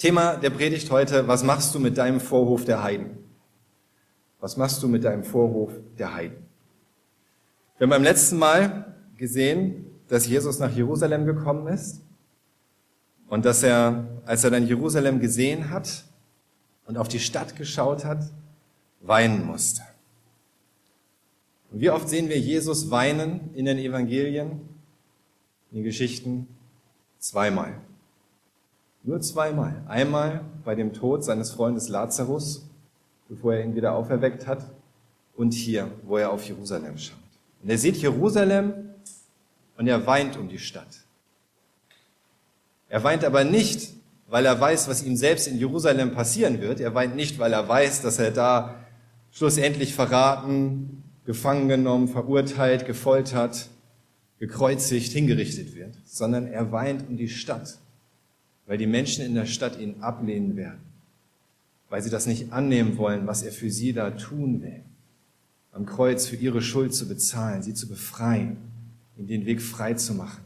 Thema der Predigt heute, was machst du mit deinem Vorhof der Heiden? Was machst du mit deinem Vorhof der Heiden? Wir haben beim letzten Mal gesehen, dass Jesus nach Jerusalem gekommen ist und dass er, als er dann Jerusalem gesehen hat und auf die Stadt geschaut hat, weinen musste. Und wie oft sehen wir Jesus weinen in den Evangelien, in den Geschichten? Zweimal. Nur zweimal. Einmal bei dem Tod seines Freundes Lazarus, bevor er ihn wieder auferweckt hat, und hier, wo er auf Jerusalem schaut. Und er sieht Jerusalem und er weint um die Stadt. Er weint aber nicht, weil er weiß, was ihm selbst in Jerusalem passieren wird. Er weint nicht, weil er weiß, dass er da schlussendlich verraten, gefangen genommen, verurteilt, gefoltert, gekreuzigt, hingerichtet wird, sondern er weint um die Stadt, weil die Menschen in der Stadt ihn ablehnen werden, weil sie das nicht annehmen wollen, was er für sie da tun will, am Kreuz für ihre Schuld zu bezahlen, sie zu befreien, ihnen den Weg frei zu machen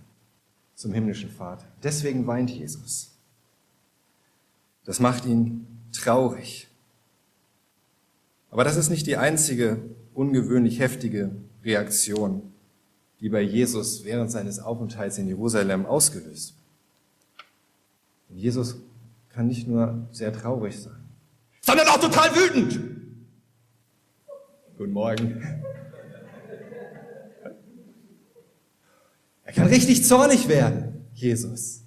zum himmlischen Vater. Deswegen weint Jesus. Das macht ihn traurig. Aber das ist nicht die einzige ungewöhnlich heftige Reaktion, die bei Jesus während seines Aufenthalts in Jerusalem ausgelöst wird. Jesus kann nicht nur sehr traurig sein, sondern auch total wütend. Guten Morgen. Er kann richtig zornig werden, Jesus.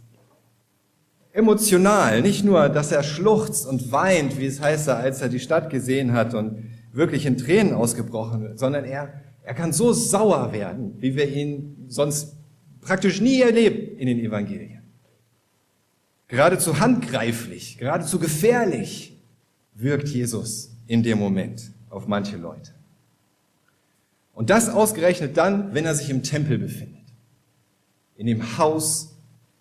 Emotional, nicht nur, dass er schluchzt und weint, wie es heißt, als er die Stadt gesehen hat und wirklich in Tränen ausgebrochen wird, sondern er, er kann so sauer werden, wie wir ihn sonst praktisch nie erleben in den Evangelien geradezu handgreiflich, geradezu gefährlich wirkt Jesus in dem Moment auf manche Leute. Und das ausgerechnet dann, wenn er sich im Tempel befindet, in dem Haus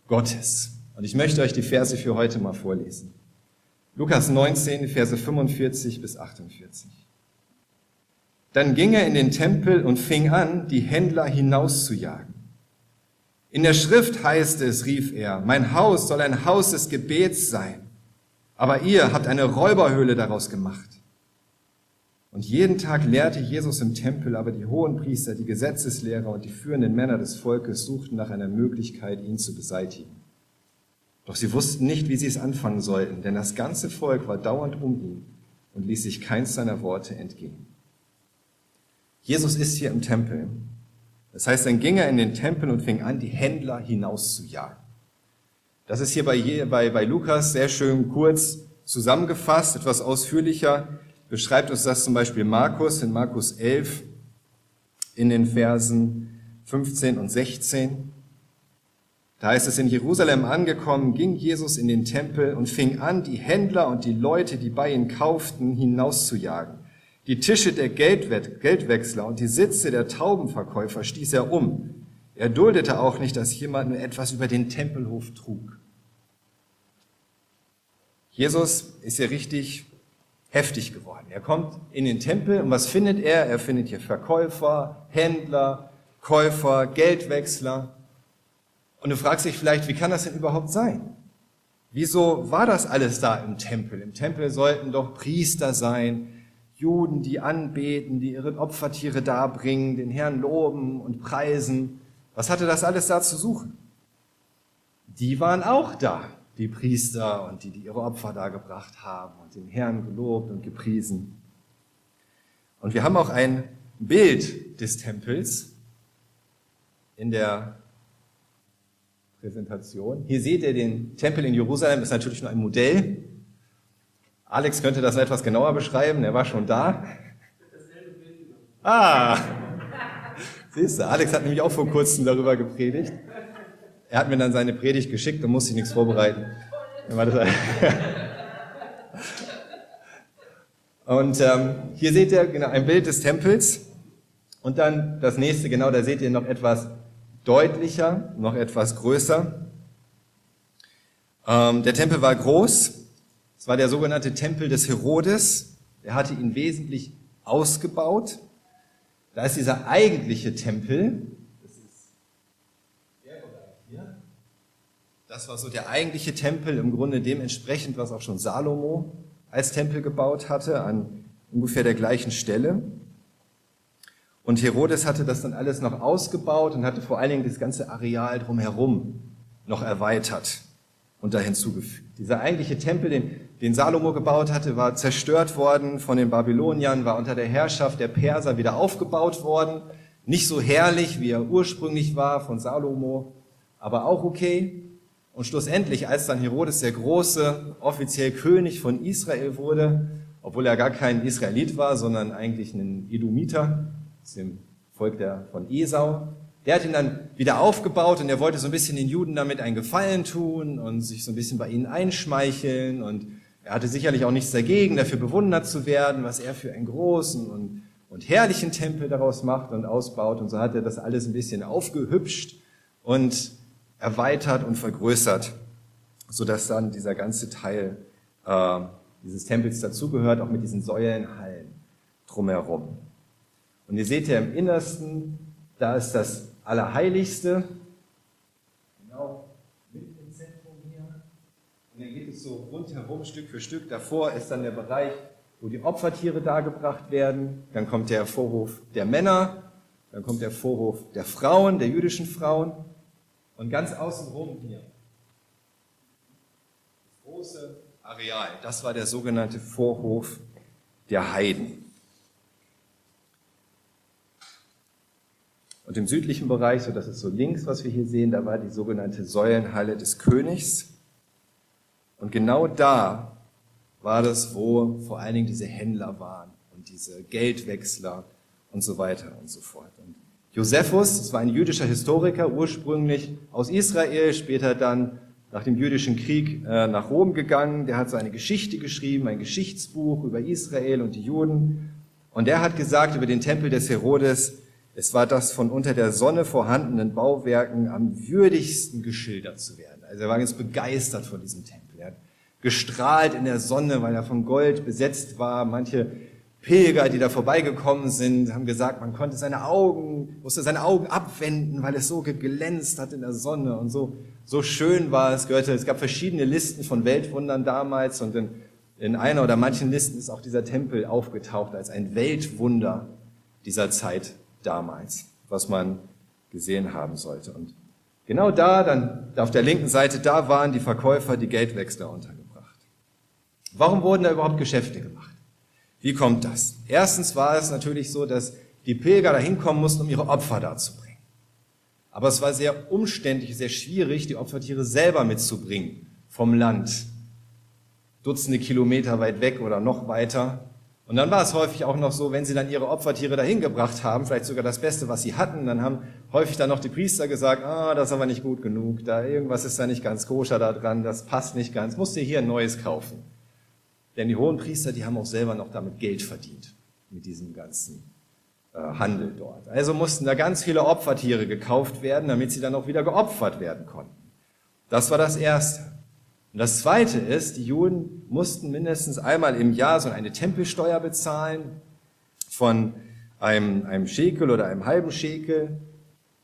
Gottes. Und ich möchte euch die Verse für heute mal vorlesen. Lukas 19, Verse 45 bis 48. Dann ging er in den Tempel und fing an, die Händler hinauszujagen in der Schrift heißt es, rief er, mein Haus soll ein Haus des Gebets sein, aber ihr habt eine Räuberhöhle daraus gemacht. Und jeden Tag lehrte Jesus im Tempel, aber die hohen Priester, die Gesetzeslehrer und die führenden Männer des Volkes suchten nach einer Möglichkeit, ihn zu beseitigen. Doch sie wussten nicht, wie sie es anfangen sollten, denn das ganze Volk war dauernd um ihn und ließ sich keins seiner Worte entgehen. Jesus ist hier im Tempel das heißt, dann ging er in den Tempel und fing an, die Händler hinauszujagen. Das ist hier bei, bei, bei Lukas sehr schön kurz zusammengefasst, etwas ausführlicher beschreibt uns das zum Beispiel Markus in Markus 11 in den Versen 15 und 16. Da heißt es, in Jerusalem angekommen, ging Jesus in den Tempel und fing an, die Händler und die Leute, die bei ihm kauften, hinauszujagen. Die Tische der Geldwechsler und die Sitze der Taubenverkäufer stieß er um. Er duldete auch nicht, dass jemand nur etwas über den Tempelhof trug. Jesus ist hier richtig heftig geworden. Er kommt in den Tempel und was findet er? Er findet hier Verkäufer, Händler, Käufer, Geldwechsler. Und du fragst dich vielleicht, wie kann das denn überhaupt sein? Wieso war das alles da im Tempel? Im Tempel sollten doch Priester sein, Juden, die anbeten, die ihre Opfertiere darbringen, den Herrn loben und preisen. Was hatte das alles da zu suchen? Die waren auch da, die Priester und die, die ihre Opfer dargebracht haben und den Herrn gelobt und gepriesen. Und wir haben auch ein Bild des Tempels in der Präsentation. Hier seht ihr den Tempel in Jerusalem, ist natürlich nur ein Modell. Alex könnte das etwas genauer beschreiben, er war schon da. Ah, siehst du, Alex hat nämlich auch vor kurzem darüber gepredigt. Er hat mir dann seine Predigt geschickt und musste nichts vorbereiten. Und ähm, hier seht ihr genau ein Bild des Tempels. Und dann das nächste, genau, da seht ihr noch etwas deutlicher, noch etwas größer. Ähm, der Tempel war groß, es war der sogenannte Tempel des Herodes. Er hatte ihn wesentlich ausgebaut. Da ist dieser eigentliche Tempel. Das ist der Bereich hier. Das war so der eigentliche Tempel, im Grunde dementsprechend, was auch schon Salomo als Tempel gebaut hatte, an ungefähr der gleichen Stelle. Und Herodes hatte das dann alles noch ausgebaut und hatte vor allen Dingen das ganze Areal drumherum noch erweitert und da hinzugefügt. Dieser eigentliche Tempel, den, den Salomo gebaut hatte, war zerstört worden von den Babyloniern, war unter der Herrschaft der Perser wieder aufgebaut worden. Nicht so herrlich, wie er ursprünglich war von Salomo, aber auch okay. Und schlussendlich, als dann Herodes der Große offiziell König von Israel wurde, obwohl er gar kein Israelit war, sondern eigentlich ein Edomiter, aus dem Volk der, von Esau, der hat ihn dann wieder aufgebaut und er wollte so ein bisschen den Juden damit einen Gefallen tun und sich so ein bisschen bei ihnen einschmeicheln und er hatte sicherlich auch nichts dagegen, dafür bewundert zu werden, was er für einen großen und, und herrlichen Tempel daraus macht und ausbaut. Und so hat er das alles ein bisschen aufgehübscht und erweitert und vergrößert, sodass dann dieser ganze Teil äh, dieses Tempels dazugehört, auch mit diesen Säulenhallen drumherum. Und ihr seht ja im Innersten, da ist das Allerheiligste, genau mit im Zentrum hier. Und dann geht es so rundherum, Stück für Stück. Davor ist dann der Bereich, wo die Opfertiere dargebracht werden. Dann kommt der Vorhof der Männer. Dann kommt der Vorhof der Frauen, der jüdischen Frauen. Und ganz außenrum hier. Das große Areal. Das war der sogenannte Vorhof der Heiden. Und im südlichen Bereich, so das ist so links, was wir hier sehen, da war die sogenannte Säulenhalle des Königs. Und genau da war das, wo vor allen Dingen diese Händler waren und diese Geldwechsler und so weiter und so fort. Und Josephus, das war ein jüdischer Historiker, ursprünglich aus Israel, später dann nach dem jüdischen Krieg äh, nach Rom gegangen. Der hat so eine Geschichte geschrieben, ein Geschichtsbuch über Israel und die Juden. Und der hat gesagt über den Tempel des Herodes, es war das von unter der Sonne vorhandenen Bauwerken am würdigsten geschildert zu werden. Also er war ganz begeistert von diesem Tempel. Gestrahlt in der Sonne, weil er von Gold besetzt war. Manche Pilger, die da vorbeigekommen sind, haben gesagt, man konnte seine Augen, musste seine Augen abwenden, weil es so geglänzt hat in der Sonne und so, so schön war es. Gehörte, es gab verschiedene Listen von Weltwundern damals und in, in einer oder manchen Listen ist auch dieser Tempel aufgetaucht als ein Weltwunder dieser Zeit damals, was man gesehen haben sollte. Und genau da, dann auf der linken Seite, da waren die Verkäufer, die Geldwechsler untergebracht. Warum wurden da überhaupt Geschäfte gemacht? Wie kommt das? Erstens war es natürlich so, dass die Pilger da hinkommen mussten, um ihre Opfer darzubringen. Aber es war sehr umständlich, sehr schwierig, die Opfertiere selber mitzubringen vom Land. Dutzende Kilometer weit weg oder noch weiter. Und dann war es häufig auch noch so, wenn sie dann ihre Opfertiere dahin gebracht haben, vielleicht sogar das Beste, was sie hatten, dann haben häufig dann noch die Priester gesagt, ah, das ist aber nicht gut genug, da irgendwas ist da nicht ganz koscher da dran, das passt nicht ganz, musst dir hier ein neues kaufen. Denn die hohen Priester, die haben auch selber noch damit Geld verdient, mit diesem ganzen äh, Handel dort. Also mussten da ganz viele Opfertiere gekauft werden, damit sie dann auch wieder geopfert werden konnten. Das war das Erste. Und das Zweite ist, die Juden mussten mindestens einmal im Jahr so eine Tempelsteuer bezahlen von einem, einem Schekel oder einem halben Schekel.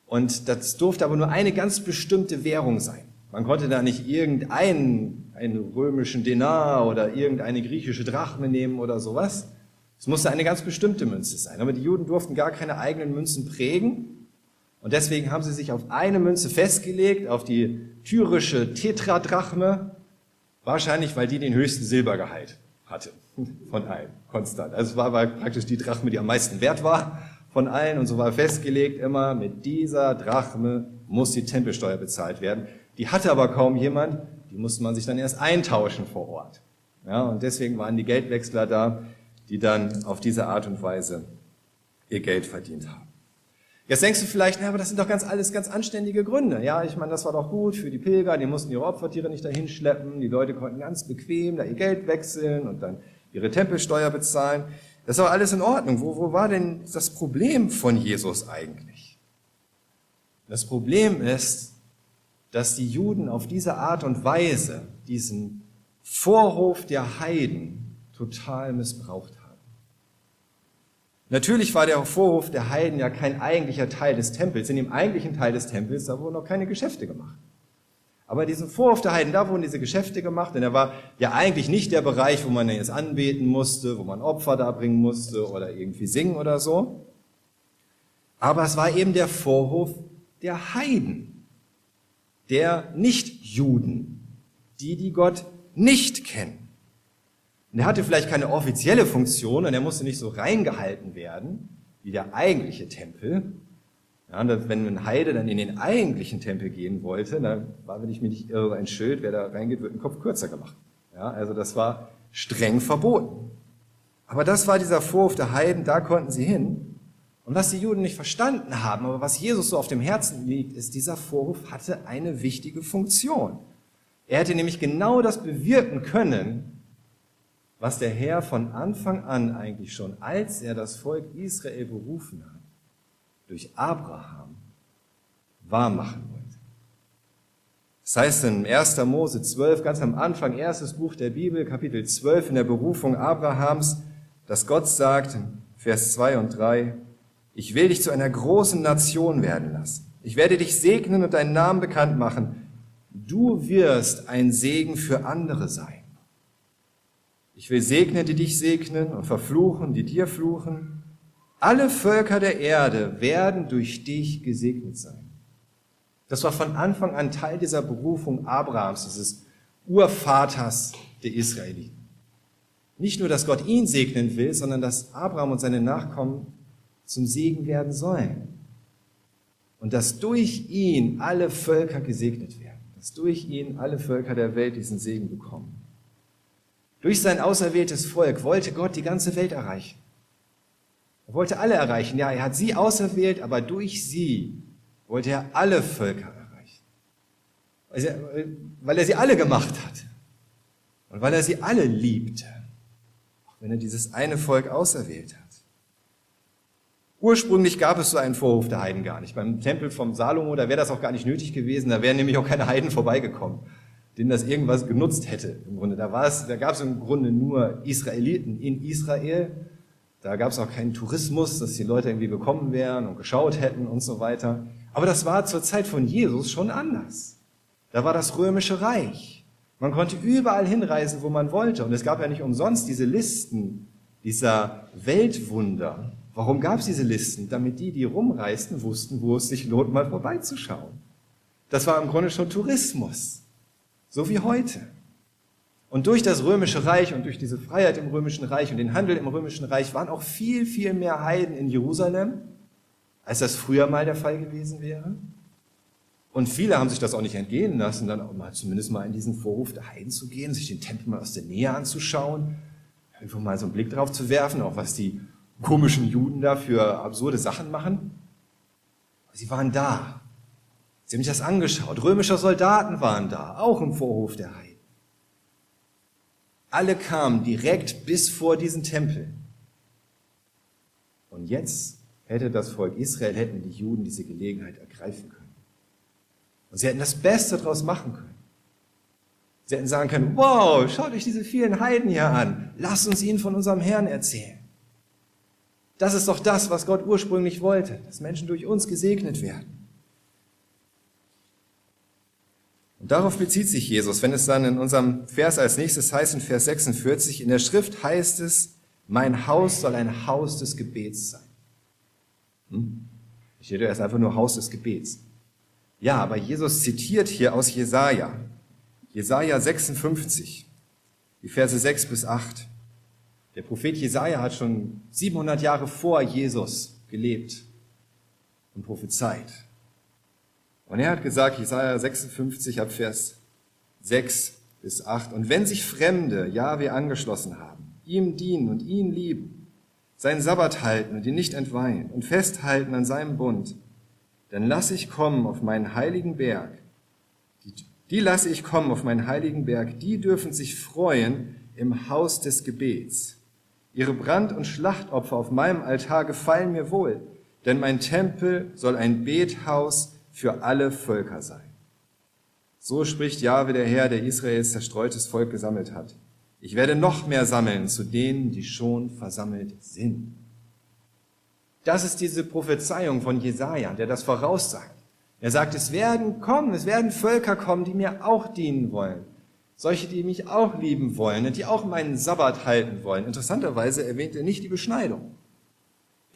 Und das durfte aber nur eine ganz bestimmte Währung sein. Man konnte da nicht irgendeinen einen römischen Denar oder irgendeine griechische Drachme nehmen oder sowas. Es musste eine ganz bestimmte Münze sein. Aber die Juden durften gar keine eigenen Münzen prägen. Und deswegen haben sie sich auf eine Münze festgelegt, auf die tyrische Tetradrachme. Wahrscheinlich, weil die den höchsten Silbergehalt hatte von allen, konstant. Also es war, praktisch die Drachme, die am meisten wert war von allen und so war festgelegt immer, mit dieser Drachme muss die Tempelsteuer bezahlt werden. Die hatte aber kaum jemand, die musste man sich dann erst eintauschen vor Ort. Ja, und deswegen waren die Geldwechsler da, die dann auf diese Art und Weise ihr Geld verdient haben. Jetzt denkst du vielleicht, na, aber das sind doch ganz alles ganz anständige Gründe. Ja, ich meine, das war doch gut für die Pilger, die mussten ihre Opfertiere nicht dahin schleppen, die Leute konnten ganz bequem da ihr Geld wechseln und dann ihre Tempelsteuer bezahlen. Das war alles in Ordnung. Wo, wo war denn das Problem von Jesus eigentlich? Das Problem ist, dass die Juden auf diese Art und Weise diesen Vorhof der Heiden total missbraucht haben. Natürlich war der Vorhof der Heiden ja kein eigentlicher Teil des Tempels. In dem eigentlichen Teil des Tempels, da wurden noch keine Geschäfte gemacht. Aber diesen Vorhof der Heiden, da wurden diese Geschäfte gemacht, denn er war ja eigentlich nicht der Bereich, wo man jetzt anbeten musste, wo man Opfer darbringen musste oder irgendwie singen oder so. Aber es war eben der Vorhof der Heiden, der Nichtjuden, die, die Gott nicht kennen. Und er hatte vielleicht keine offizielle Funktion und er musste nicht so reingehalten werden wie der eigentliche Tempel, ja, wenn ein Heide dann in den eigentlichen Tempel gehen wollte, dann war, wenn ich mich nicht irre, ein Schild, wer da reingeht, wird ein Kopf kürzer gemacht. Ja, also das war streng verboten. Aber das war dieser Vorwurf der Heiden, da konnten sie hin. Und was die Juden nicht verstanden haben, aber was Jesus so auf dem Herzen liegt, ist, dieser Vorwurf hatte eine wichtige Funktion. Er hätte nämlich genau das bewirken können, was der Herr von Anfang an eigentlich schon, als er das Volk Israel berufen hat, durch Abraham wahrmachen wollte. Das heißt in 1. Mose 12, ganz am Anfang, erstes Buch der Bibel, Kapitel 12, in der Berufung Abrahams, dass Gott sagt, Vers 2 und 3, ich will dich zu einer großen Nation werden lassen. Ich werde dich segnen und deinen Namen bekannt machen. Du wirst ein Segen für andere sein. Ich will segnen, die dich segnen und verfluchen, die dir fluchen. Alle Völker der Erde werden durch dich gesegnet sein. Das war von Anfang an Teil dieser Berufung Abrahams, dieses Urvaters der Israeliten. Nicht nur, dass Gott ihn segnen will, sondern dass Abraham und seine Nachkommen zum Segen werden sollen. Und dass durch ihn alle Völker gesegnet werden. Dass durch ihn alle Völker der Welt diesen Segen bekommen. Durch sein auserwähltes Volk wollte Gott die ganze Welt erreichen. Er wollte alle erreichen. Ja, er hat sie auserwählt, aber durch sie wollte er alle Völker erreichen. Also, weil er sie alle gemacht hat. Und weil er sie alle liebte. Auch wenn er dieses eine Volk auserwählt hat. Ursprünglich gab es so einen Vorhof der Heiden gar nicht. Beim Tempel vom Salomo, da wäre das auch gar nicht nötig gewesen. Da wären nämlich auch keine Heiden vorbeigekommen, denen das irgendwas genutzt hätte. Im Grunde, da war es, da gab es im Grunde nur Israeliten in Israel da gab es auch keinen Tourismus, dass die Leute irgendwie gekommen wären und geschaut hätten und so weiter. Aber das war zur Zeit von Jesus schon anders. Da war das römische Reich. Man konnte überall hinreisen, wo man wollte. Und es gab ja nicht umsonst diese Listen dieser Weltwunder. Warum gab es diese Listen? Damit die, die rumreisten, wussten, wo es sich lohnt, mal vorbeizuschauen. Das war im Grunde schon Tourismus. So wie heute. Und durch das römische Reich und durch diese Freiheit im römischen Reich und den Handel im römischen Reich waren auch viel, viel mehr Heiden in Jerusalem, als das früher mal der Fall gewesen wäre. Und viele haben sich das auch nicht entgehen lassen, dann auch mal zumindest mal in diesen Vorhof der Heiden zu gehen, sich den Tempel mal aus der Nähe anzuschauen, einfach mal so einen Blick drauf zu werfen, auch was die komischen Juden da für absurde Sachen machen. Sie waren da. Sie haben sich das angeschaut. Römische Soldaten waren da, auch im Vorhof der Heiden. Alle kamen direkt bis vor diesen Tempel. Und jetzt hätte das Volk Israel, hätten die Juden diese Gelegenheit ergreifen können. Und sie hätten das Beste daraus machen können. Sie hätten sagen können, wow, schaut euch diese vielen Heiden hier an. Lasst uns ihnen von unserem Herrn erzählen. Das ist doch das, was Gott ursprünglich wollte, dass Menschen durch uns gesegnet werden. Und darauf bezieht sich Jesus, wenn es dann in unserem Vers als nächstes heißt, in Vers 46, in der Schrift heißt es, mein Haus soll ein Haus des Gebets sein. Hm? Steht ja erst einfach nur Haus des Gebets. Ja, aber Jesus zitiert hier aus Jesaja, Jesaja 56, die Verse 6 bis 8. Der Prophet Jesaja hat schon 700 Jahre vor Jesus gelebt und prophezeit. Und er hat gesagt, Jesaja 56 ab Vers 6 bis 8, und wenn sich Fremde Jahwe angeschlossen haben, ihm dienen und ihn lieben, seinen Sabbat halten und ihn nicht entweihen und festhalten an seinem Bund, dann lasse ich kommen auf meinen heiligen Berg. Die, die lasse ich kommen auf meinen heiligen Berg, die dürfen sich freuen im Haus des Gebets. Ihre Brand- und Schlachtopfer auf meinem Altar gefallen mir wohl, denn mein Tempel soll ein Bethaus für alle Völker sein. So spricht Jahwe der Herr, der Israels zerstreutes Volk gesammelt hat. Ich werde noch mehr sammeln zu denen, die schon versammelt sind. Das ist diese Prophezeiung von Jesaja, der das voraussagt. Er sagt, es werden kommen, es werden Völker kommen, die mir auch dienen wollen. Solche, die mich auch lieben wollen und die auch meinen Sabbat halten wollen. Interessanterweise erwähnt er nicht die Beschneidung.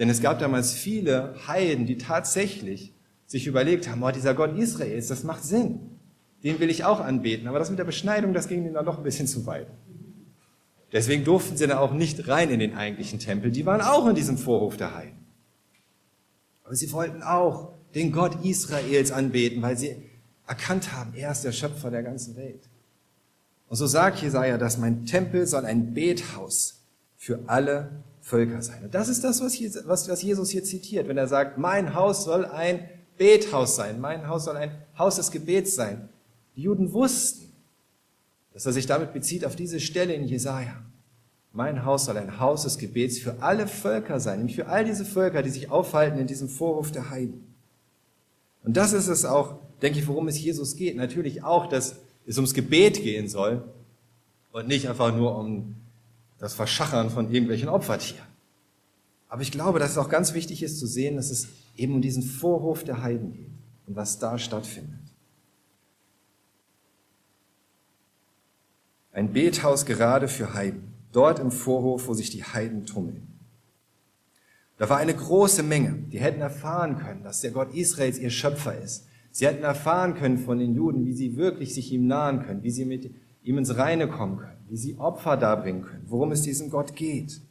Denn es gab damals viele Heiden, die tatsächlich sich überlegt haben, oh, dieser Gott Israels, das macht Sinn. Den will ich auch anbeten. Aber das mit der Beschneidung, das ging ihnen dann doch ein bisschen zu weit. Deswegen durften sie dann auch nicht rein in den eigentlichen Tempel. Die waren auch in diesem Vorhof der Heiden. Aber sie wollten auch den Gott Israels anbeten, weil sie erkannt haben, er ist der Schöpfer der ganzen Welt. Und so sagt Jesaja, dass mein Tempel soll ein Bethaus für alle Völker sein. Und das ist das, was Jesus hier zitiert, wenn er sagt, mein Haus soll ein Bethaus sein, mein Haus soll ein Haus des Gebets sein. Die Juden wussten, dass er sich damit bezieht auf diese Stelle in Jesaja. Mein Haus soll ein Haus des Gebets für alle Völker sein, nämlich für all diese Völker, die sich aufhalten in diesem Vorhof der Heiden. Und das ist es auch, denke ich, worum es Jesus geht. Natürlich auch, dass es ums Gebet gehen soll und nicht einfach nur um das Verschachern von irgendwelchen Opfertieren. Aber ich glaube, dass es auch ganz wichtig ist zu sehen, dass es eben um diesen Vorhof der Heiden geht und was da stattfindet. Ein Bethaus gerade für Heiden, dort im Vorhof, wo sich die Heiden tummeln. Da war eine große Menge, die hätten erfahren können, dass der Gott Israels ihr Schöpfer ist. Sie hätten erfahren können von den Juden, wie sie wirklich sich ihm nahen können, wie sie mit ihm ins Reine kommen können, wie sie Opfer darbringen können, worum es diesem Gott geht.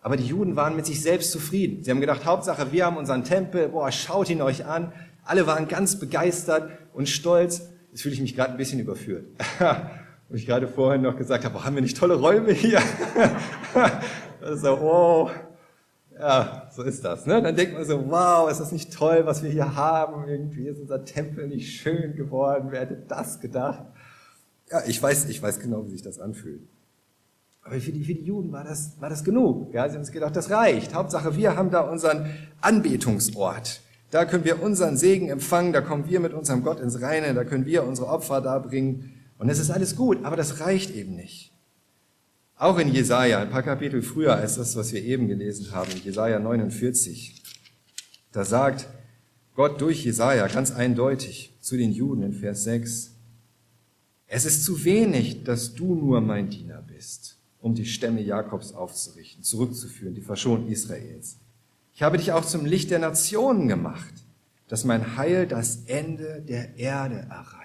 Aber die Juden waren mit sich selbst zufrieden. Sie haben gedacht, Hauptsache, wir haben unseren Tempel, boah, schaut ihn euch an. Alle waren ganz begeistert und stolz. Jetzt fühle ich mich gerade ein bisschen überführt. Wo ich gerade vorhin noch gesagt habe, boah, haben wir nicht tolle Räume hier? so, oh, ja, so ist das. Ne? Dann denkt man so, wow, ist das nicht toll, was wir hier haben? Irgendwie ist unser Tempel nicht schön geworden. Wer hätte das gedacht? Ja, ich weiß, ich weiß genau, wie sich das anfühlt. Aber für die, für die Juden war das, war das genug. Ja, sie haben sich gedacht, das reicht. Hauptsache, wir haben da unseren Anbetungsort. Da können wir unseren Segen empfangen, da kommen wir mit unserem Gott ins Reine, da können wir unsere Opfer darbringen. Und es ist alles gut, aber das reicht eben nicht. Auch in Jesaja, ein paar Kapitel früher als das, was wir eben gelesen haben, Jesaja 49, da sagt Gott durch Jesaja ganz eindeutig zu den Juden in Vers 6, es ist zu wenig, dass du nur mein Diener bist um die Stämme Jakobs aufzurichten, zurückzuführen, die verschonten Israels. Ich habe dich auch zum Licht der Nationen gemacht, dass mein Heil das Ende der Erde erreicht.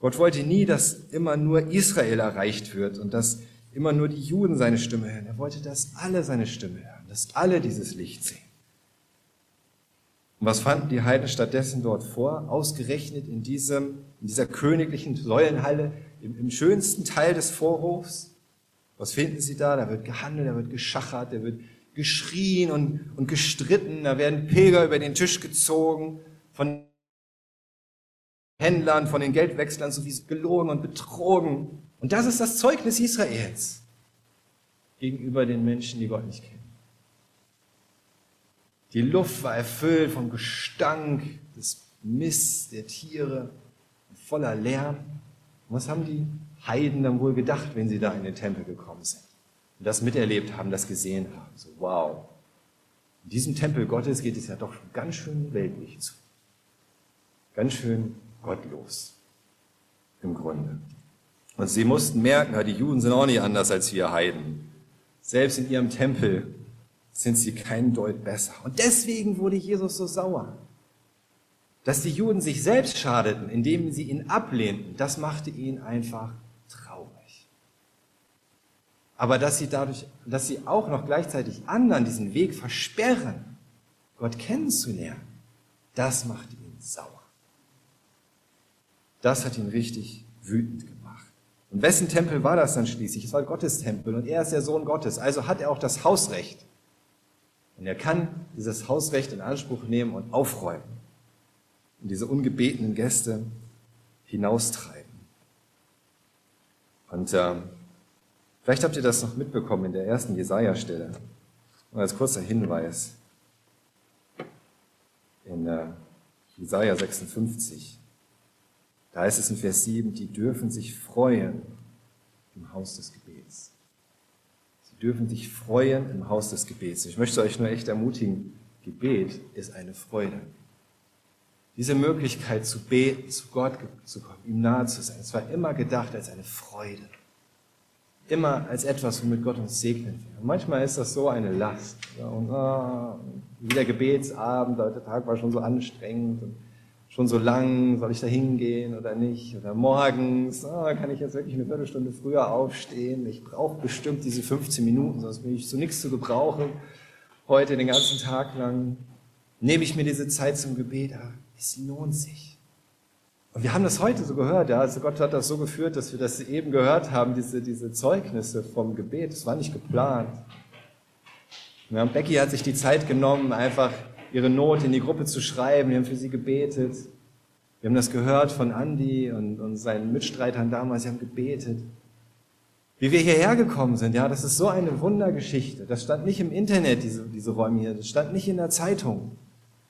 Gott wollte nie, dass immer nur Israel erreicht wird und dass immer nur die Juden seine Stimme hören. Er wollte, dass alle seine Stimme hören, dass alle dieses Licht sehen. Und was fanden die Heiden stattdessen dort vor? Ausgerechnet in, diesem, in dieser königlichen Säulenhalle, im, im schönsten Teil des Vorhofs. Was finden Sie da? Da wird gehandelt, da wird geschachert, da wird geschrien und, und gestritten, da werden Pilger über den Tisch gezogen, von Händlern, von den Geldwechslern sowie gelogen und betrogen. Und das ist das Zeugnis Israels gegenüber den Menschen, die Gott nicht kennen. Die Luft war erfüllt vom Gestank des Mists der Tiere, voller Lärm. Und was haben die Heiden dann wohl gedacht, wenn sie da in den Tempel gekommen sind? Und das miterlebt haben, das gesehen haben. So, wow. In diesem Tempel Gottes geht es ja doch ganz schön weltlich zu. Ganz schön gottlos. Im Grunde. Und sie mussten merken, die Juden sind auch nicht anders als wir Heiden. Selbst in ihrem Tempel sind sie kein Deut besser. Und deswegen wurde Jesus so sauer. Dass die Juden sich selbst schadeten, indem sie ihn ablehnten, das machte ihn einfach traurig. Aber dass sie dadurch, dass sie auch noch gleichzeitig anderen diesen Weg versperren, Gott kennenzulernen, das machte ihn sauer. Das hat ihn richtig wütend gemacht. Und wessen Tempel war das dann schließlich? Es war Gottes Tempel und er ist der Sohn Gottes. Also hat er auch das Hausrecht. Und er kann dieses Hausrecht in Anspruch nehmen und aufräumen und diese ungebetenen Gäste hinaustreiben. Und äh, vielleicht habt ihr das noch mitbekommen in der ersten Jesaja-Stelle. Und als kurzer Hinweis in äh, Jesaja 56, da heißt es in Vers 7, die dürfen sich freuen im Haus des Gebets. Sie dürfen sich freuen im Haus des Gebets. Ich möchte euch nur echt ermutigen, Gebet ist eine Freude. Diese Möglichkeit zu beten, zu Gott zu kommen, ihm nahe zu sein, es war immer gedacht als eine Freude. Immer als etwas, womit Gott uns segnen will. Und manchmal ist das so eine Last. Ja, und ah, wie der Gebetsabend, der Tag war schon so anstrengend und schon so lang, soll ich da hingehen oder nicht? Oder morgens, ah, kann ich jetzt wirklich eine Viertelstunde früher aufstehen? Ich brauche bestimmt diese 15 Minuten, sonst bin ich zu nichts zu gebrauchen. Heute den ganzen Tag lang nehme ich mir diese Zeit zum Gebet. Ah, es lohnt sich. Und wir haben das heute so gehört, ja. Also Gott hat das so geführt, dass wir das eben gehört haben, diese, diese Zeugnisse vom Gebet. Das war nicht geplant. Ja, Becky hat sich die Zeit genommen, einfach ihre Not in die Gruppe zu schreiben. Wir haben für sie gebetet. Wir haben das gehört von Andy und, und seinen Mitstreitern damals. Sie haben gebetet. Wie wir hierher gekommen sind, ja, das ist so eine Wundergeschichte. Das stand nicht im Internet, diese, diese Räume hier. Das stand nicht in der Zeitung.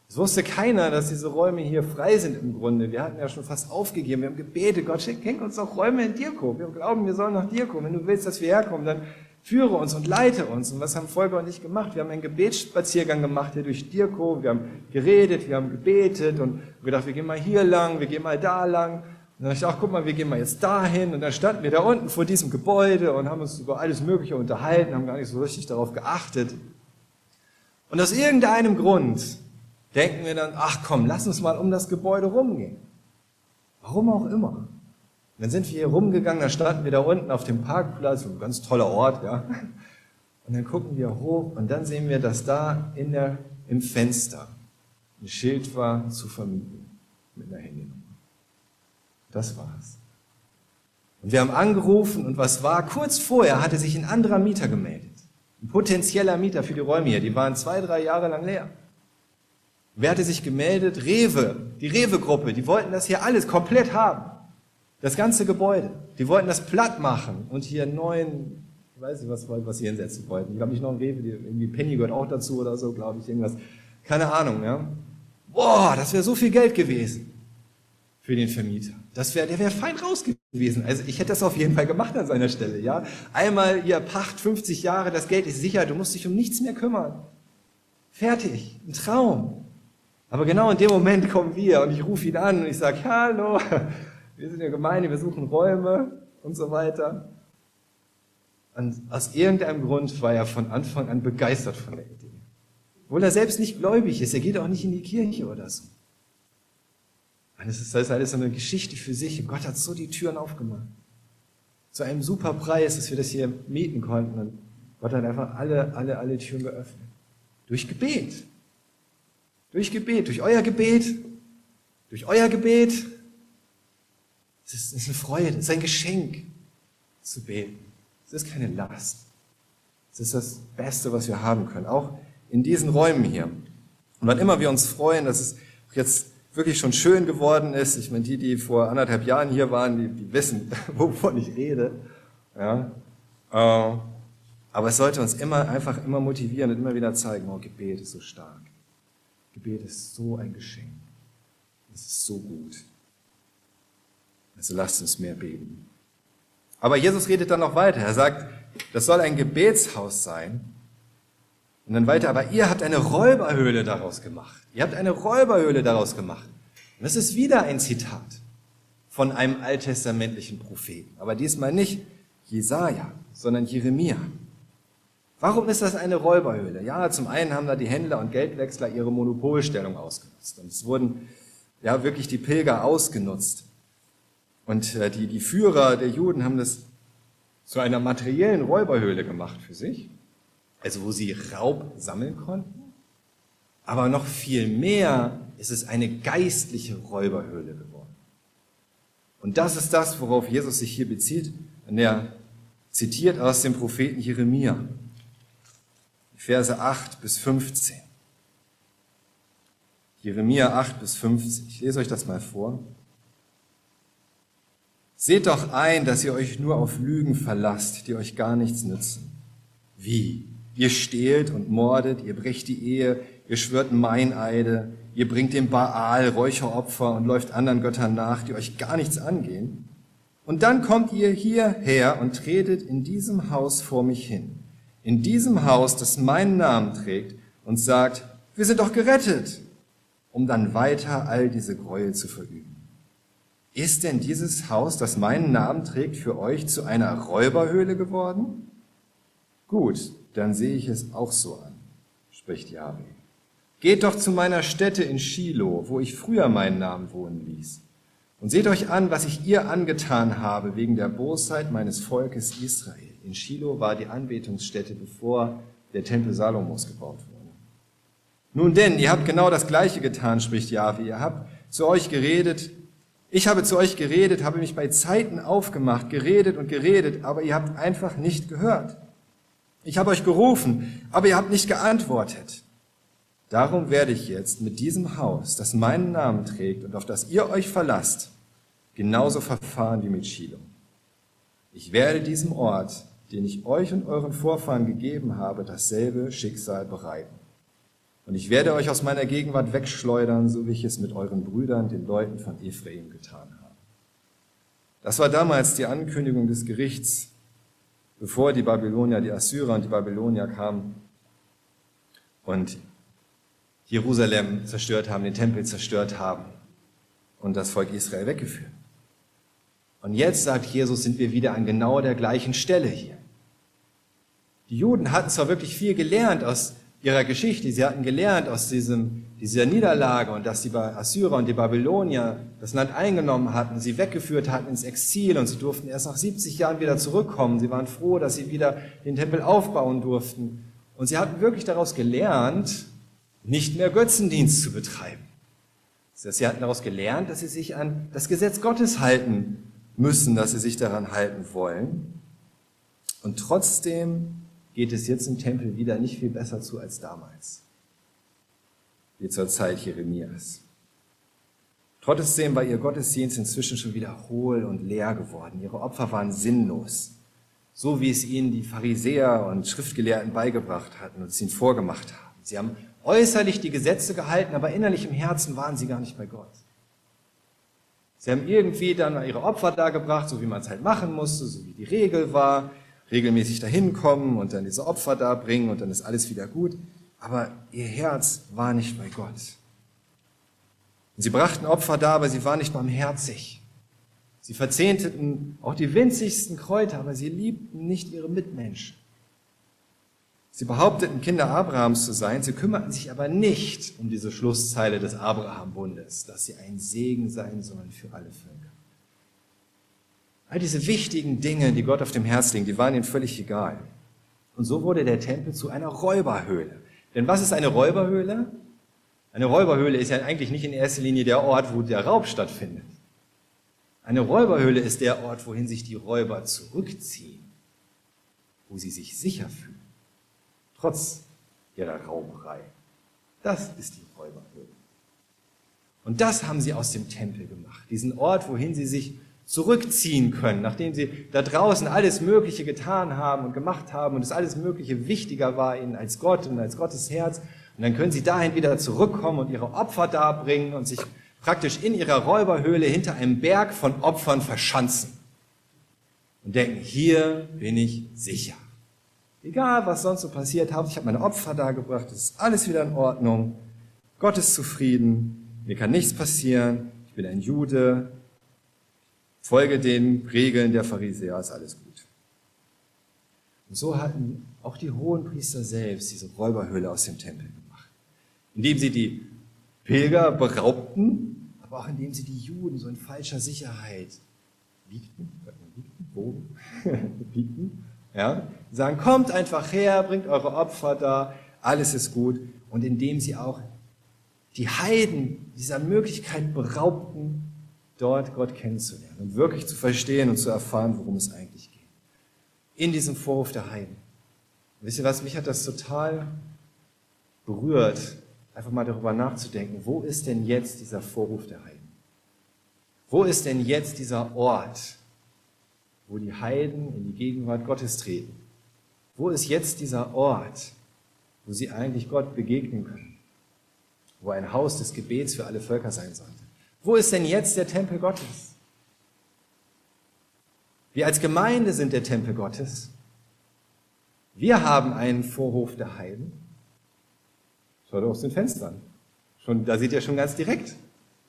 Es wusste keiner, dass diese Räume hier frei sind im Grunde. Wir hatten ja schon fast aufgegeben. Wir haben gebetet, Gott schenk uns doch Räume in Dirko. Wir glauben, wir sollen nach Dirko. Wenn du willst, dass wir herkommen, dann führe uns und leite uns. Und was haben Volker und ich gemacht? Wir haben einen Gebetsspaziergang gemacht hier durch Dirko. Wir haben geredet, wir haben gebetet und gedacht, wir gehen mal hier lang, wir gehen mal da lang. Und dann dachte ich, ach guck mal, wir gehen mal jetzt dahin. Und dann standen wir da unten vor diesem Gebäude und haben uns über alles Mögliche unterhalten, haben gar nicht so richtig darauf geachtet. Und aus irgendeinem Grund denken wir dann, ach komm, lass uns mal um das Gebäude rumgehen. Warum auch immer. Und dann sind wir hier rumgegangen, dann standen wir da unten auf dem Parkplatz, ein ganz toller Ort, ja. Und dann gucken wir hoch und dann sehen wir, dass da in der, im Fenster ein Schild war zu Familie mit einer Handynummer. Das war's. Und wir haben angerufen und was war? Kurz vorher hatte sich ein anderer Mieter gemeldet. Ein potenzieller Mieter für die Räume hier. Die waren zwei, drei Jahre lang leer. Wer hatte sich gemeldet? Rewe, die Rewe-Gruppe, die wollten das hier alles komplett haben. Das ganze Gebäude. Die wollten das platt machen und hier einen neuen, ich weiß nicht, was, was sie hinsetzen wollten. Ich glaube nicht noch ein Rewe, irgendwie Penny gehört auch dazu oder so, glaube ich, irgendwas. Keine Ahnung, ja. Boah, das wäre so viel Geld gewesen für den Vermieter. Das wäre, der wäre fein raus gewesen. Also ich hätte das auf jeden Fall gemacht an seiner Stelle, ja. Einmal ihr Pacht 50 Jahre, das Geld ist sicher, du musst dich um nichts mehr kümmern. Fertig, ein Traum. Aber genau in dem Moment kommen wir und ich rufe ihn an und ich sage, hallo, wir sind eine Gemeinde, wir suchen Räume und so weiter. Und aus irgendeinem Grund war er von Anfang an begeistert von der Idee. Obwohl er selbst nicht gläubig ist, er geht auch nicht in die Kirche oder so. Und das ist alles so eine Geschichte für sich. Und Gott hat so die Türen aufgemacht. Zu einem super Preis, dass wir das hier mieten konnten. Und Gott hat einfach alle, alle, alle Türen geöffnet. Durch Gebet. Durch Gebet, durch euer Gebet, durch euer Gebet. Es ist, eine Freude, es ist ein Geschenk zu beten. Es ist keine Last. Es ist das Beste, was wir haben können, auch in diesen Räumen hier. Und wann immer wir uns freuen, dass es jetzt wirklich schon schön geworden ist, ich meine, die, die vor anderthalb Jahren hier waren, die, die wissen, wovon ich rede. Ja. Äh, aber es sollte uns immer einfach immer motivieren und immer wieder zeigen, oh, Gebet ist so stark. Gebet ist so ein Geschenk. Es ist so gut. Also lasst uns mehr beten. Aber Jesus redet dann noch weiter. Er sagt, das soll ein Gebetshaus sein. Und dann weiter, aber ihr habt eine Räuberhöhle daraus gemacht. Ihr habt eine Räuberhöhle daraus gemacht. Und das ist wieder ein Zitat von einem alttestamentlichen Propheten. Aber diesmal nicht Jesaja, sondern Jeremia. Warum ist das eine Räuberhöhle? Ja, zum einen haben da die Händler und Geldwechsler ihre Monopolstellung ausgenutzt. Und es wurden ja wirklich die Pilger ausgenutzt. Und äh, die, die Führer der Juden haben das zu einer materiellen Räuberhöhle gemacht für sich. Also wo sie Raub sammeln konnten. Aber noch viel mehr ist es eine geistliche Räuberhöhle geworden. Und das ist das, worauf Jesus sich hier bezieht. Und er zitiert aus dem Propheten Jeremia. Verse 8 bis 15. Jeremia 8 bis 15. Ich lese euch das mal vor. Seht doch ein, dass ihr euch nur auf Lügen verlasst, die euch gar nichts nützen. Wie? Ihr stehlt und mordet, ihr brecht die Ehe, ihr schwört Meineide, ihr bringt dem Baal Räucheropfer und läuft anderen Göttern nach, die euch gar nichts angehen. Und dann kommt ihr hierher und tretet in diesem Haus vor mich hin in diesem Haus, das meinen Namen trägt und sagt, wir sind doch gerettet. um dann weiter all diese Gräuel zu verüben. Ist denn dieses Haus, das meinen Namen trägt, für euch zu einer Räuberhöhle geworden? Gut, dann sehe ich es auch so an, spricht Jahwe. Geht doch zu meiner Stätte in Shiloh, wo ich früher meinen Namen wohnen ließ. Und seht euch an, was ich ihr angetan habe wegen der Bosheit meines Volkes Israel. In Shiloh war die Anbetungsstätte, bevor der Tempel Salomos gebaut wurde. Nun denn, ihr habt genau das Gleiche getan, spricht Jahwe. Ihr habt zu euch geredet. Ich habe zu euch geredet, habe mich bei Zeiten aufgemacht, geredet und geredet, aber ihr habt einfach nicht gehört. Ich habe euch gerufen, aber ihr habt nicht geantwortet. Darum werde ich jetzt mit diesem Haus, das meinen Namen trägt und auf das ihr euch verlasst, genauso verfahren wie mit Shiloh. Ich werde diesem Ort, den ich euch und euren Vorfahren gegeben habe, dasselbe Schicksal bereiten. Und ich werde euch aus meiner Gegenwart wegschleudern, so wie ich es mit euren Brüdern, den Leuten von Ephraim, getan habe. Das war damals die Ankündigung des Gerichts, bevor die Babylonier, die Assyrer und die Babylonier kamen und Jerusalem zerstört haben, den Tempel zerstört haben und das Volk Israel weggeführt. Und jetzt, sagt Jesus, sind wir wieder an genau der gleichen Stelle hier. Die Juden hatten zwar wirklich viel gelernt aus ihrer Geschichte, sie hatten gelernt aus diesem, dieser Niederlage und dass die Assyrer und die Babylonier das Land eingenommen hatten, sie weggeführt hatten ins Exil und sie durften erst nach 70 Jahren wieder zurückkommen. Sie waren froh, dass sie wieder den Tempel aufbauen durften. Und sie hatten wirklich daraus gelernt, nicht mehr Götzendienst zu betreiben. Sie hatten daraus gelernt, dass sie sich an das Gesetz Gottes halten müssen, dass sie sich daran halten wollen. Und trotzdem geht es jetzt im Tempel wieder nicht viel besser zu als damals, wie zur Zeit Jeremias. Trotzdem war ihr Gottesdienst inzwischen schon wieder hohl und leer geworden. Ihre Opfer waren sinnlos, so wie es ihnen die Pharisäer und Schriftgelehrten beigebracht hatten und es ihnen vorgemacht haben. Sie haben äußerlich die Gesetze gehalten, aber innerlich im Herzen waren sie gar nicht bei Gott. Sie haben irgendwie dann ihre Opfer dargebracht, so wie man es halt machen musste, so wie die Regel war, regelmäßig dahin kommen und dann diese Opfer darbringen und dann ist alles wieder gut. Aber ihr Herz war nicht bei Gott. Und sie brachten Opfer dar, aber sie waren nicht barmherzig. Sie verzehnteten auch die winzigsten Kräuter, aber sie liebten nicht ihre Mitmenschen. Sie behaupteten, Kinder Abrahams zu sein, sie kümmerten sich aber nicht um diese Schlusszeile des Abraham-Bundes, dass sie ein Segen sein sollen für alle Völker. All diese wichtigen Dinge, die Gott auf dem Herz liegen, die waren ihnen völlig egal. Und so wurde der Tempel zu einer Räuberhöhle. Denn was ist eine Räuberhöhle? Eine Räuberhöhle ist ja eigentlich nicht in erster Linie der Ort, wo der Raub stattfindet. Eine Räuberhöhle ist der Ort, wohin sich die Räuber zurückziehen, wo sie sich sicher fühlen trotz ihrer Rauberei. Das ist die Räuberhöhle. Und das haben sie aus dem Tempel gemacht, diesen Ort, wohin sie sich zurückziehen können, nachdem sie da draußen alles Mögliche getan haben und gemacht haben und das alles Mögliche wichtiger war ihnen als Gott und als Gottes Herz. Und dann können sie dahin wieder zurückkommen und ihre Opfer darbringen und sich praktisch in ihrer Räuberhöhle hinter einem Berg von Opfern verschanzen und denken, hier bin ich sicher. Egal, was sonst so passiert, ich habe meine Opfer dargebracht, es ist alles wieder in Ordnung. Gott ist zufrieden, mir kann nichts passieren, ich bin ein Jude, folge den Regeln der Pharisäer, ist alles gut. Und so hatten auch die hohen Priester selbst diese Räuberhöhle aus dem Tempel gemacht, indem sie die Pilger beraubten, aber auch indem sie die Juden so in falscher Sicherheit wiegten, wiegten, wogen, wiegten ja? Sagen, kommt einfach her, bringt eure Opfer da, alles ist gut. Und indem sie auch die Heiden dieser Möglichkeit beraubten, dort Gott kennenzulernen und wirklich zu verstehen und zu erfahren, worum es eigentlich geht. In diesem Vorhof der Heiden. Wisst ihr was, mich hat das total berührt, einfach mal darüber nachzudenken, wo ist denn jetzt dieser Vorhof der Heiden? Wo ist denn jetzt dieser Ort, wo die Heiden in die Gegenwart Gottes treten. Wo ist jetzt dieser Ort, wo sie eigentlich Gott begegnen können? Wo ein Haus des Gebets für alle Völker sein sollte? Wo ist denn jetzt der Tempel Gottes? Wir als Gemeinde sind der Tempel Gottes. Wir haben einen Vorhof der Heiden. Schaut aus den Fenstern. Schon, da seht ihr schon ganz direkt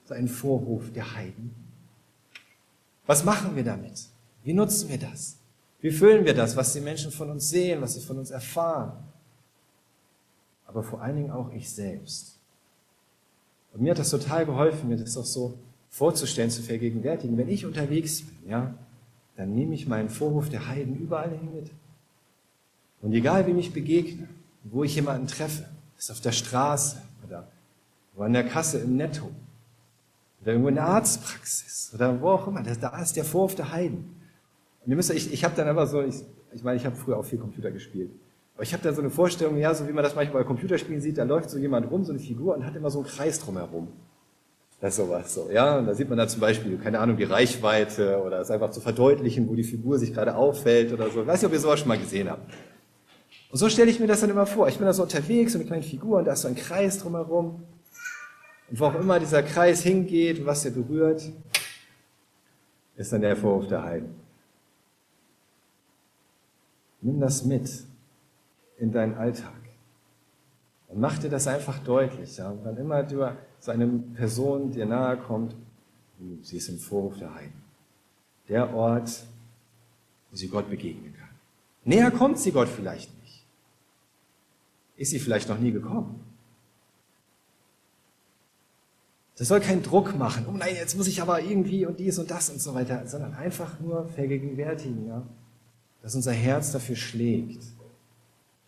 so einen Vorhof der Heiden. Was machen wir damit? Wie nutzen wir das? Wie füllen wir das, was die Menschen von uns sehen, was sie von uns erfahren? Aber vor allen Dingen auch ich selbst. Und mir hat das total geholfen, mir das auch so vorzustellen, zu vergegenwärtigen. Wenn ich unterwegs bin, ja, dann nehme ich meinen Vorhof der Heiden überall hin mit. Und egal, wie ich begegne, wo ich jemanden treffe, ist auf der Straße oder an der Kasse im Netto oder irgendwo in der Arztpraxis oder wo auch immer, da ist der Vorhof der Heiden. Und ihr müsst, ich, ich habe dann einfach so, ich, ich meine, ich habe früher auch viel Computer gespielt. Aber ich habe da so eine Vorstellung, ja, so wie man das manchmal bei Computerspielen sieht, da läuft so jemand rum, so eine Figur und hat immer so einen Kreis drumherum. Das ist sowas so, ja. Und da sieht man da zum Beispiel, keine Ahnung, die Reichweite oder es einfach zu verdeutlichen, wo die Figur sich gerade auffällt oder so. Ich weiß nicht, ob ihr sowas schon mal gesehen habt. Und so stelle ich mir das dann immer vor. Ich bin da so unterwegs, so eine kleine Figur und da ist so ein Kreis drumherum. Und wo auch immer dieser Kreis hingeht und was der berührt, ist dann der Vorwurf der Heiden. Nimm das mit in deinen Alltag. Und mach dir das einfach deutlich. Ja? Wann immer du zu einer Person dir nahe kommt, sie ist im Vorhof der Heiden. Der Ort, wo sie Gott begegnen kann. Näher kommt sie Gott vielleicht nicht. Ist sie vielleicht noch nie gekommen. Das soll keinen Druck machen. Oh nein, jetzt muss ich aber irgendwie und dies und das und so weiter, sondern einfach nur vergegenwärtigen, ja, dass unser Herz dafür schlägt,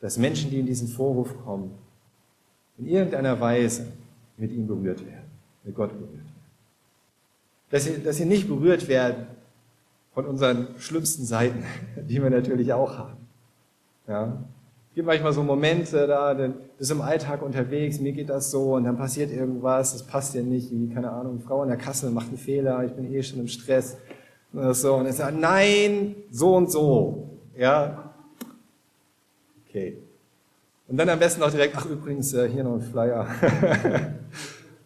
dass Menschen, die in diesen Vorhof kommen, in irgendeiner Weise mit ihm berührt werden, mit Gott berührt werden. Dass sie, dass sie nicht berührt werden von unseren schlimmsten Seiten, die wir natürlich auch haben. Ja? Es gibt manchmal so Momente, da du bist im Alltag unterwegs, mir geht das so und dann passiert irgendwas, das passt dir nicht, wie, keine Ahnung, Frau in der Kasse macht einen Fehler, ich bin eh schon im Stress und so und er sagt, nein, so und so, ja, okay. Und dann am besten auch direkt, ach übrigens, äh, hier noch ein Flyer.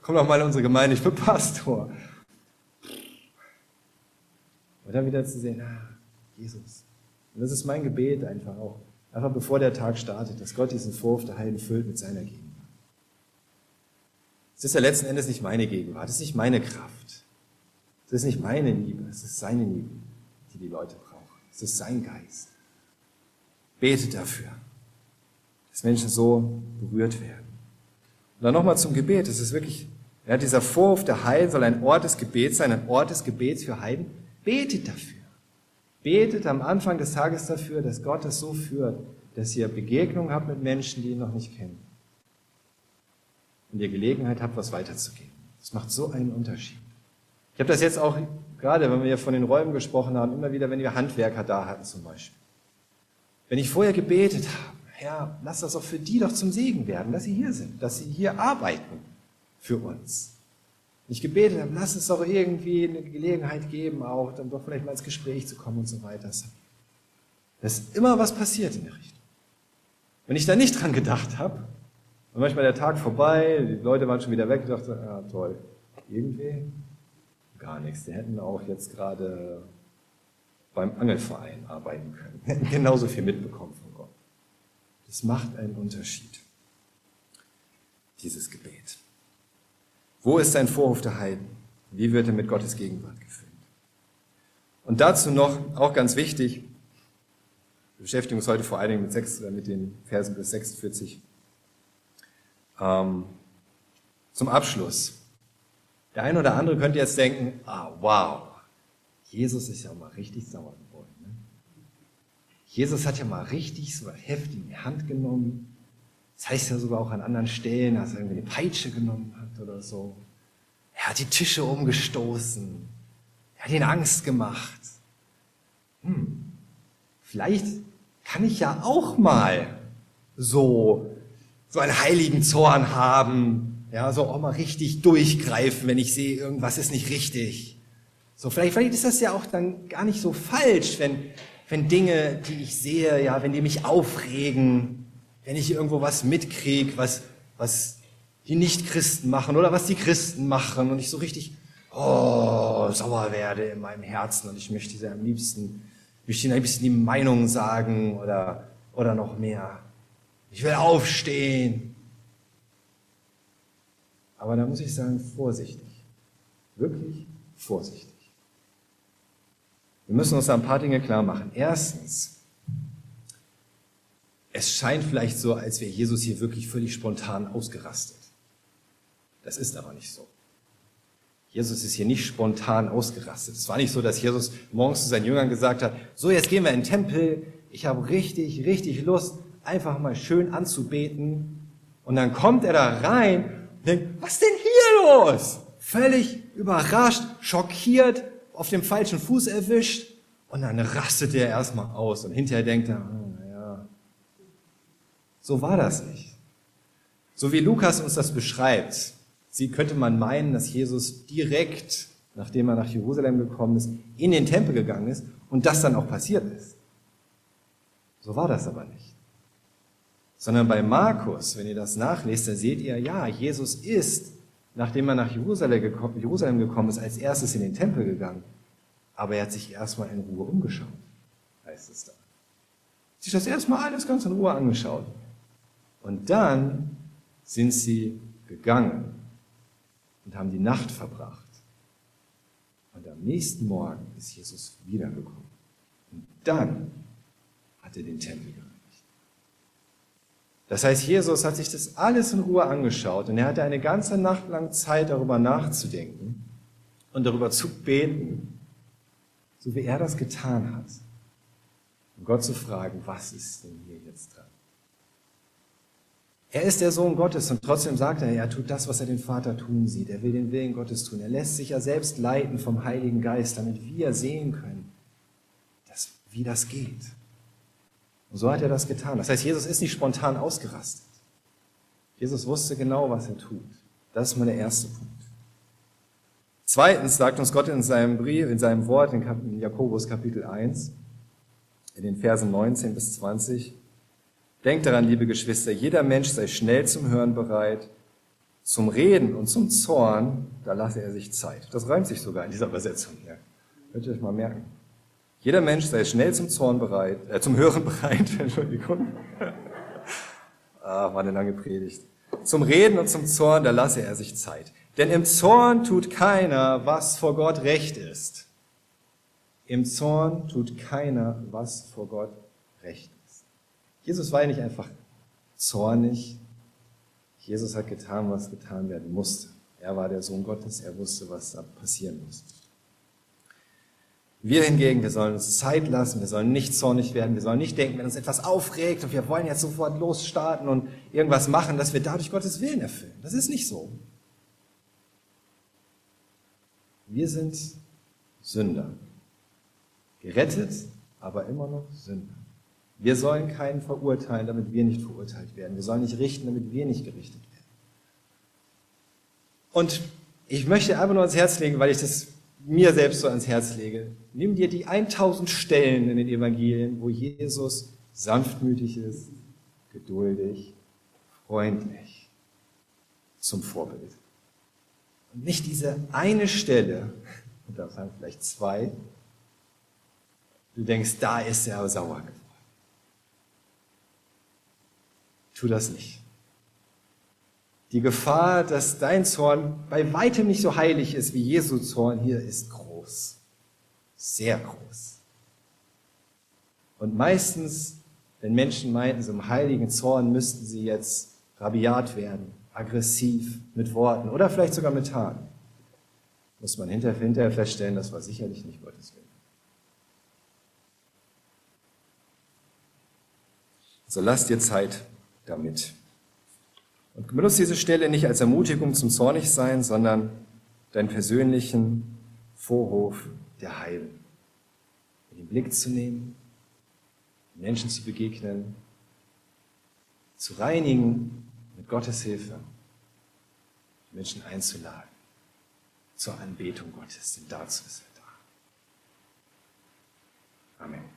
Komm doch mal in unsere Gemeinde, ich bin Pastor. Und dann wieder zu sehen, ah, Jesus. Und das ist mein Gebet einfach auch. Einfach bevor der Tag startet, dass Gott diesen Vorwurf der Heiden füllt mit seiner Gegenwart. Es ist ja letzten Endes nicht meine Gegenwart, es ist nicht meine Kraft. Es ist nicht meine Liebe, es ist seine Liebe, die die Leute brauchen. Es ist sein Geist. Betet dafür dass Menschen so berührt werden. Und dann nochmal zum Gebet. Es ist wirklich, ja, dieser Vorwurf der Heiden soll ein Ort des Gebets sein, ein Ort des Gebets für Heiden. Betet dafür. Betet am Anfang des Tages dafür, dass Gott es so führt, dass ihr Begegnung habt mit Menschen, die ihn noch nicht kennen. Und ihr Gelegenheit habt, was weiterzugeben. Das macht so einen Unterschied. Ich habe das jetzt auch, gerade wenn wir von den Räumen gesprochen haben, immer wieder, wenn wir Handwerker da hatten zum Beispiel. Wenn ich vorher gebetet habe, Herr, lass das auch für die doch zum Segen werden, dass sie hier sind, dass sie hier arbeiten für uns. Ich gebetet habe, lass es doch irgendwie eine Gelegenheit geben, auch dann doch vielleicht mal ins Gespräch zu kommen und so weiter. Das ist immer was passiert in der Richtung. Wenn ich da nicht dran gedacht habe, und manchmal der Tag vorbei, die Leute waren schon wieder weg, ich dachte, ja toll, irgendwie gar nichts. Die hätten auch jetzt gerade beim Angelverein arbeiten können, hätten genauso viel mitbekommen es macht einen Unterschied, dieses Gebet. Wo ist ein Vorhof der Heiden? Wie wird er mit Gottes Gegenwart gefüllt? Und dazu noch, auch ganz wichtig, wir beschäftigen uns heute vor allen Dingen mit, sechs, äh, mit den Versen bis 46. Ähm, zum Abschluss. Der eine oder andere könnte jetzt denken, ah, wow, Jesus ist ja mal richtig sauer Jesus hat ja mal richtig so heftig in die Hand genommen. Das heißt ja sogar auch an anderen Stellen, dass er irgendwie eine Peitsche genommen hat oder so. Er hat die Tische umgestoßen. Er hat ihnen Angst gemacht. Hm, vielleicht kann ich ja auch mal so, so einen heiligen Zorn haben. Ja, so auch mal richtig durchgreifen, wenn ich sehe, irgendwas ist nicht richtig. So, vielleicht, vielleicht ist das ja auch dann gar nicht so falsch, wenn, wenn Dinge, die ich sehe, ja, wenn die mich aufregen, wenn ich irgendwo was mitkriege, was, was die Nichtchristen machen oder was die Christen machen und ich so richtig oh, sauer werde in meinem Herzen und ich möchte sie am liebsten, möchte ihnen ein bisschen die Meinung sagen oder, oder noch mehr. Ich will aufstehen. Aber da muss ich sagen, vorsichtig. Wirklich vorsichtig. Wir müssen uns da ein paar Dinge klar machen. Erstens, es scheint vielleicht so, als wäre Jesus hier wirklich völlig spontan ausgerastet. Das ist aber nicht so. Jesus ist hier nicht spontan ausgerastet. Es war nicht so, dass Jesus morgens zu seinen Jüngern gesagt hat, so jetzt gehen wir in den Tempel, ich habe richtig, richtig Lust, einfach mal schön anzubeten. Und dann kommt er da rein und denkt, was denn hier los? Völlig überrascht, schockiert, auf dem falschen Fuß erwischt. Und dann rastet er erstmal aus und hinterher denkt er, oh, naja, so war das nicht. So wie Lukas uns das beschreibt, Sie könnte man meinen, dass Jesus direkt, nachdem er nach Jerusalem gekommen ist, in den Tempel gegangen ist und das dann auch passiert ist. So war das aber nicht. Sondern bei Markus, wenn ihr das nachlest, da seht ihr, ja, Jesus ist, nachdem er nach Jerusalem gekommen ist, als erstes in den Tempel gegangen. Aber er hat sich erstmal in Ruhe umgeschaut, heißt es da. Sich das erstmal alles ganz in Ruhe angeschaut. Und dann sind sie gegangen und haben die Nacht verbracht. Und am nächsten Morgen ist Jesus wiedergekommen. Und dann hat er den Tempel gereinigt. Das heißt, Jesus hat sich das alles in Ruhe angeschaut und er hatte eine ganze Nacht lang Zeit, darüber nachzudenken und darüber zu beten, so wie er das getan hat. Um Gott zu fragen, was ist denn hier jetzt dran? Er ist der Sohn Gottes und trotzdem sagt er, er tut das, was er den Vater tun sieht. Er will den Willen Gottes tun. Er lässt sich ja selbst leiten vom Heiligen Geist, damit wir sehen können, dass, wie das geht. Und so hat er das getan. Das heißt, Jesus ist nicht spontan ausgerastet. Jesus wusste genau, was er tut. Das ist mal der erste Punkt. Zweitens sagt uns Gott in seinem Brief, in seinem Wort in Jakobus Kapitel 1, in den Versen 19 bis 20, Denkt daran, liebe Geschwister, jeder Mensch sei schnell zum Hören bereit, zum Reden und zum Zorn, da lasse er sich Zeit. Das reimt sich sogar in dieser Übersetzung hier. Könnt ihr euch mal merken. Jeder Mensch sei schnell zum Zorn bereit, äh, zum Hören bereit, Entschuldigung. ah, war eine lange Predigt. Zum Reden und zum Zorn, da lasse er sich Zeit. Denn im Zorn tut keiner, was vor Gott recht ist. Im Zorn tut keiner, was vor Gott recht ist. Jesus war ja nicht einfach zornig. Jesus hat getan, was getan werden musste. Er war der Sohn Gottes, er wusste, was da passieren musste. Wir hingegen, wir sollen uns Zeit lassen, wir sollen nicht zornig werden, wir sollen nicht denken, wenn uns etwas aufregt und wir wollen jetzt sofort losstarten und irgendwas machen, dass wir dadurch Gottes Willen erfüllen. Das ist nicht so. Wir sind Sünder. Gerettet, aber immer noch Sünder. Wir sollen keinen verurteilen, damit wir nicht verurteilt werden. Wir sollen nicht richten, damit wir nicht gerichtet werden. Und ich möchte einfach nur ans Herz legen, weil ich das mir selbst so ans Herz lege. Nimm dir die 1000 Stellen in den Evangelien, wo Jesus sanftmütig ist, geduldig, freundlich zum Vorbild. Und nicht diese eine Stelle, und da sagen vielleicht zwei, du denkst, da ist er sauer geworden. Tu das nicht. Die Gefahr, dass dein Zorn bei weitem nicht so heilig ist wie Jesu Zorn hier, ist groß. Sehr groß. Und meistens, wenn Menschen meinten, so im heiligen Zorn müssten sie jetzt rabiat werden, aggressiv mit Worten oder vielleicht sogar mit Taten, muss man hinterher feststellen, das war sicherlich nicht Gottes Willen. So lasst dir Zeit damit. Und benutzt diese Stelle nicht als Ermutigung zum Zornigsein, sondern deinen persönlichen Vorhof der Heil. In den Blick zu nehmen, Menschen zu begegnen, zu reinigen mit Gottes Hilfe, Menschen einzuladen zur Anbetung Gottes, denn dazu ist er da. Amen.